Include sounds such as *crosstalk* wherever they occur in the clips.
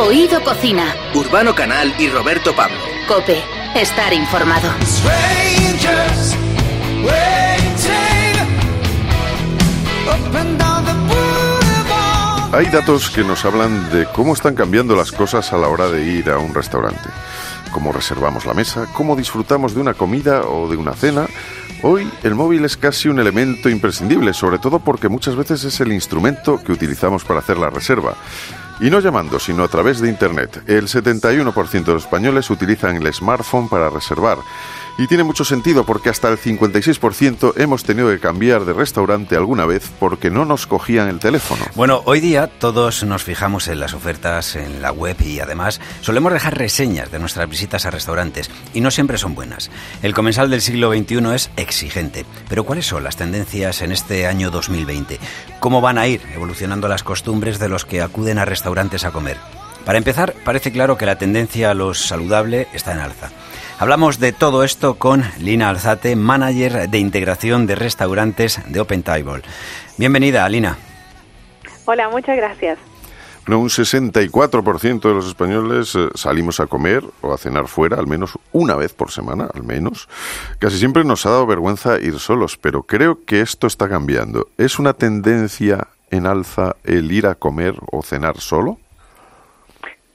Oído Cocina. Urbano Canal y Roberto Pablo. Cope, estar informado. Hay datos que nos hablan de cómo están cambiando las cosas a la hora de ir a un restaurante. Cómo reservamos la mesa, cómo disfrutamos de una comida o de una cena. Hoy el móvil es casi un elemento imprescindible, sobre todo porque muchas veces es el instrumento que utilizamos para hacer la reserva. Y no llamando, sino a través de Internet. El 71% de los españoles utilizan el smartphone para reservar. Y tiene mucho sentido porque hasta el 56% hemos tenido que cambiar de restaurante alguna vez porque no nos cogían el teléfono. Bueno, hoy día todos nos fijamos en las ofertas en la web y además solemos dejar reseñas de nuestras visitas a restaurantes y no siempre son buenas. El comensal del siglo XXI es exigente. Pero ¿cuáles son las tendencias en este año 2020? ¿Cómo van a ir evolucionando las costumbres de los que acuden a restaurantes a comer? Para empezar, parece claro que la tendencia a lo saludable está en alza. Hablamos de todo esto con Lina Alzate, manager de integración de restaurantes de Open Table. Bienvenida, Lina. Hola, muchas gracias. un 64% de los españoles eh, salimos a comer o a cenar fuera al menos una vez por semana, al menos. Casi siempre nos ha dado vergüenza ir solos, pero creo que esto está cambiando. ¿Es una tendencia en alza el ir a comer o cenar solo?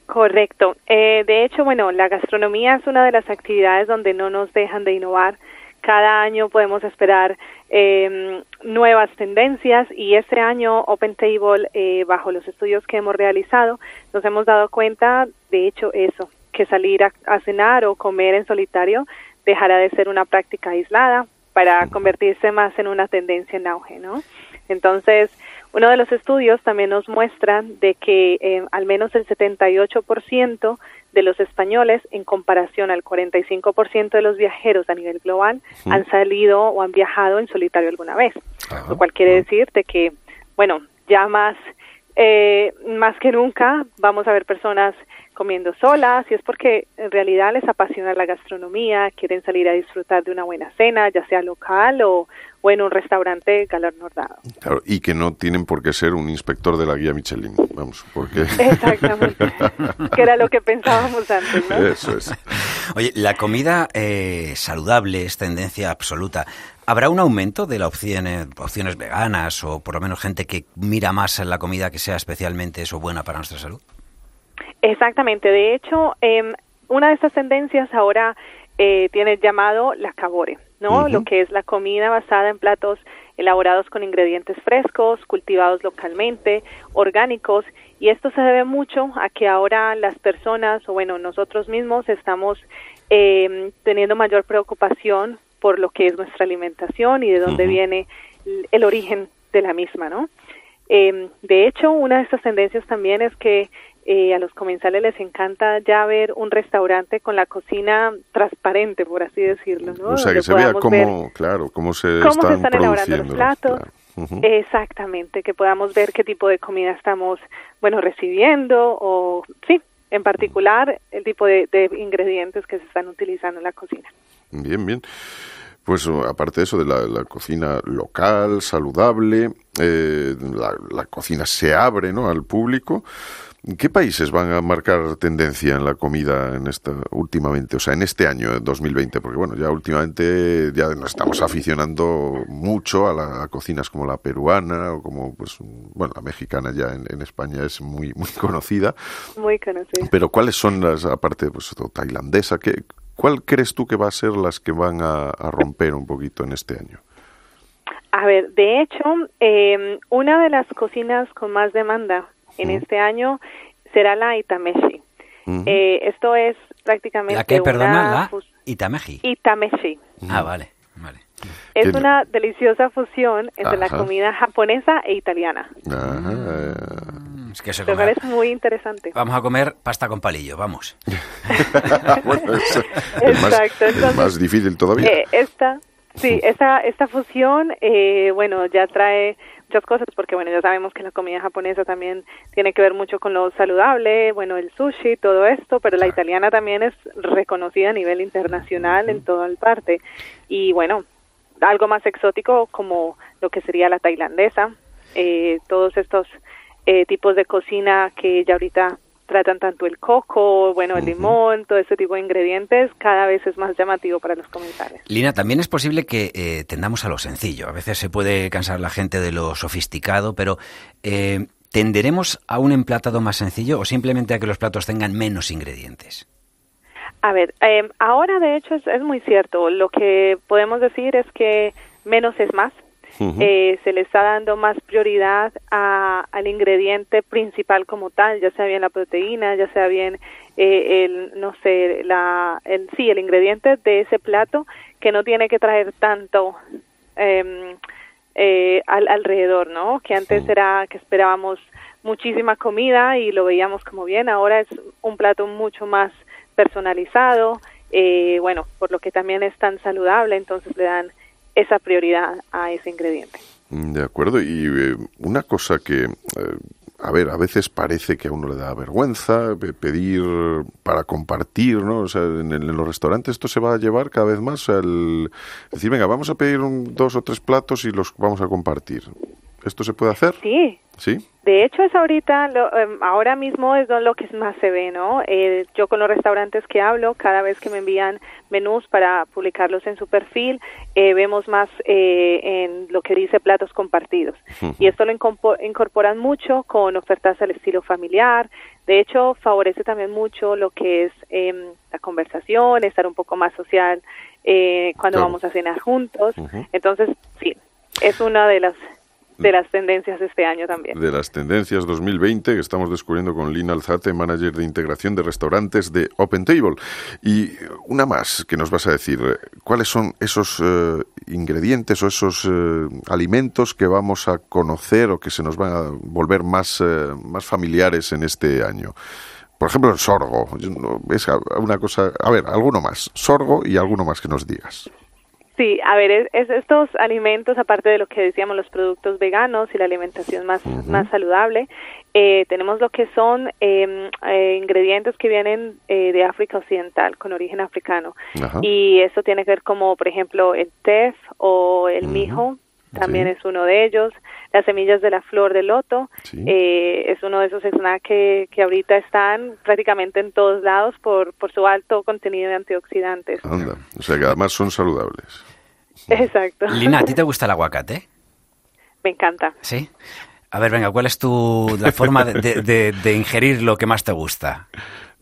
Correcto. Eh, de hecho, bueno, la gastronomía es una de las actividades donde no nos dejan de innovar. Cada año podemos esperar eh, nuevas tendencias y este año Open Table, eh, bajo los estudios que hemos realizado, nos hemos dado cuenta, de hecho, eso, que salir a, a cenar o comer en solitario dejará de ser una práctica aislada para convertirse más en una tendencia en auge, ¿no? Entonces, uno de los estudios también nos muestra de que eh, al menos el 78% de los españoles, en comparación al 45% de los viajeros a nivel global, han salido o han viajado en solitario alguna vez. Lo cual quiere decir de que, bueno, ya más, eh, más que nunca vamos a ver personas comiendo solas y es porque en realidad les apasiona la gastronomía, quieren salir a disfrutar de una buena cena, ya sea local o, o en un restaurante galardonado. Claro, y que no tienen por qué ser un inspector de la guía Michelin, vamos, porque... Exactamente, *laughs* que era lo que pensábamos antes, ¿no? Eso es. Oye, la comida eh, saludable es tendencia absoluta. ¿Habrá un aumento de las opciones, opciones veganas o por lo menos gente que mira más en la comida que sea especialmente eso buena para nuestra salud? Exactamente. De hecho, eh, una de estas tendencias ahora eh, tiene llamado la cabore, ¿no? Lo que es la comida basada en platos elaborados con ingredientes frescos, cultivados localmente, orgánicos, y esto se debe mucho a que ahora las personas, o bueno, nosotros mismos estamos eh, teniendo mayor preocupación por lo que es nuestra alimentación y de dónde viene el origen de la misma, ¿no? Eh, de hecho, una de estas tendencias también es que eh, a los comensales les encanta ya ver un restaurante con la cocina transparente, por así decirlo, ¿no? O sea, que se vea cómo, claro, cómo se cómo están, se están elaborando los platos. Claro. Exactamente, que podamos ver qué tipo de comida estamos, bueno, recibiendo o, sí, en particular el tipo de, de ingredientes que se están utilizando en la cocina. Bien, bien. Pues uh, aparte de eso, de la, la cocina local, saludable, eh, la, la cocina se abre ¿no? al público. ¿Qué países van a marcar tendencia en la comida en esta últimamente, o sea, en este año eh, 2020? Porque bueno, ya últimamente ya nos estamos aficionando mucho a, la, a cocinas como la peruana o como pues bueno, la mexicana ya en, en España es muy muy conocida. Muy conocido. Pero ¿cuáles son las aparte pues tailandesa, qué cuál crees tú que va a ser las que van a, a romper un poquito en este año? A ver, de hecho, eh, una de las cocinas con más demanda en este año será la Itameshi. Eh, esto es prácticamente ¿La que, perdona? La Itameji. Itameshi. Ah, vale, vale. Es ¿Qué- una deliciosa fusión entre la Ajá. comida japonesa e italiana. Mm, Es que se Me come- parece muy interesante. Vamos a comer pasta con palillo, vamos. *laughs* bueno, es, es más, Exacto, es entonces, más difícil todavía. Eh, esta, sí, esta, esta fusión, eh, bueno, ya trae muchas cosas porque, bueno, ya sabemos que la comida japonesa también tiene que ver mucho con lo saludable, bueno, el sushi, todo esto, pero la italiana también es reconocida a nivel internacional en toda el parte. Y, bueno, algo más exótico como lo que sería la tailandesa, eh, todos estos eh, tipos de cocina que ya ahorita tratan tanto el coco, bueno, el limón, todo ese tipo de ingredientes, cada vez es más llamativo para los comensales. Lina, también es posible que eh, tendamos a lo sencillo. A veces se puede cansar la gente de lo sofisticado, pero eh, ¿tenderemos a un emplatado más sencillo o simplemente a que los platos tengan menos ingredientes? A ver, eh, ahora de hecho es, muy cierto. Lo que podemos decir es que menos es más. Eh, se le está dando más prioridad a, al ingrediente principal como tal, ya sea bien la proteína, ya sea bien eh, el, no sé, la, el, sí, el ingrediente de ese plato que no tiene que traer tanto eh, eh, al, alrededor, ¿no? Que antes era que esperábamos muchísima comida y lo veíamos como bien, ahora es un plato mucho más personalizado, eh, bueno, por lo que también es tan saludable, entonces le dan esa prioridad a ese ingrediente. De acuerdo, y eh, una cosa que, eh, a ver, a veces parece que a uno le da vergüenza pedir para compartir, ¿no? O sea, en, los restaurantes esto se va a llevar cada vez más al decir, venga, vamos a pedir dos o tres platos y los vamos a compartir. ¿Esto se puede hacer? Sí. Sí. De hecho, es ahorita, em, ahora mismo es lo que más se ve, ¿no? Eh, yo con los restaurantes que hablo, cada vez que me envían menús para publicarlos en su perfil, eh, vemos más eh, en lo que dice platos compartidos. Y esto lo incorporan mucho con ofertas al estilo familiar. De hecho, favorece también mucho lo que es em, la conversación, estar un poco más social cuando vamos a cenar juntos. Entonces, sí, es una de las de las tendencias de este año también. De las tendencias 2020 que estamos descubriendo con Lina Alzate, manager de integración de restaurantes de Open Table. Y una más que nos vas a decir, ¿cuáles son esos eh, ingredientes o esos eh, alimentos que vamos a conocer o que se nos van a volver más, eh, más familiares en este año? Por ejemplo, el sorgo. Es una cosa. A ver, alguno más. Sorgo y alguno más que nos digas. Sí, a ver, es, estos alimentos, aparte de lo que decíamos, los productos veganos y la alimentación más, más saludable, eh, tenemos lo que son em, eh, ingredientes que vienen eh, de África Occidental, con origen africano. Y eso tiene que ver como, por ejemplo, el tef o el mijo, también es uno de ellos. Las semillas de la flor de loto es uno de esos snacks que, que ahorita están prácticamente en todos lados por, por su alto contenido de antioxidantes. Anda, o sea que además son saludables. *laughs* Exacto. Lina, ¿a ti te gusta el aguacate? Me encanta. ¿Sí? A ver, venga, ¿cuál es tu la forma de, de, ingerir lo que más te gusta?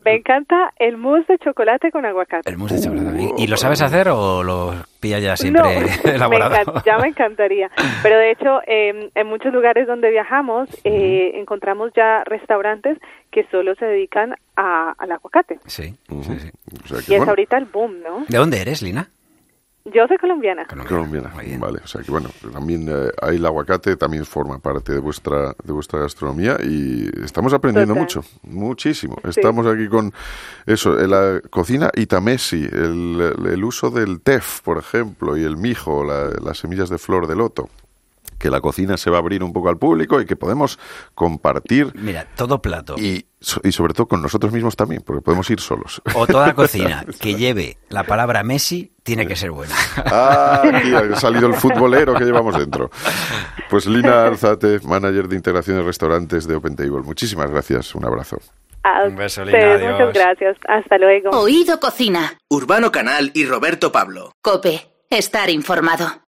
Me encanta el mousse de chocolate con aguacate. El mousse de chocolate. ¿Y, lo sabes hacer o lo pilla ya siempre *laughs* elaborado? ya me encantaría. Pero de hecho, em, en muchos lugares donde viajamos eh, encontramos ya restaurantes que solo se dedican al aguacate. Sí, sí, sí. y es ahorita el boom, ¿no? ¿De dónde eres, Lina? Yo soy colombiana. Colombiana, vale. O sea que bueno, también eh, ahí el aguacate también forma parte de vuestra de vuestra gastronomía y estamos aprendiendo mucho, muchísimo. Estamos aquí con eso, la cocina itamesi, el, el uso del tef, por ejemplo, y el mijo, las semillas de flor de loto que la cocina se va a abrir un poco al público y que podemos compartir. Mira, todo plato. Y, y sobre todo con nosotros mismos también, porque podemos ir solos. O toda *laughs* cocina que lleve la palabra Messi tiene que ser buena. Ah, ha salido el futbolero que llevamos dentro. Pues Lina Alzate, manager de integración de restaurantes de Open Table. Muchísimas gracias, un abrazo. un beso, Lina. Muchas gracias. Hasta luego. Oído Cocina. Urbano Canal y Roberto Pablo. Cope, estar informado.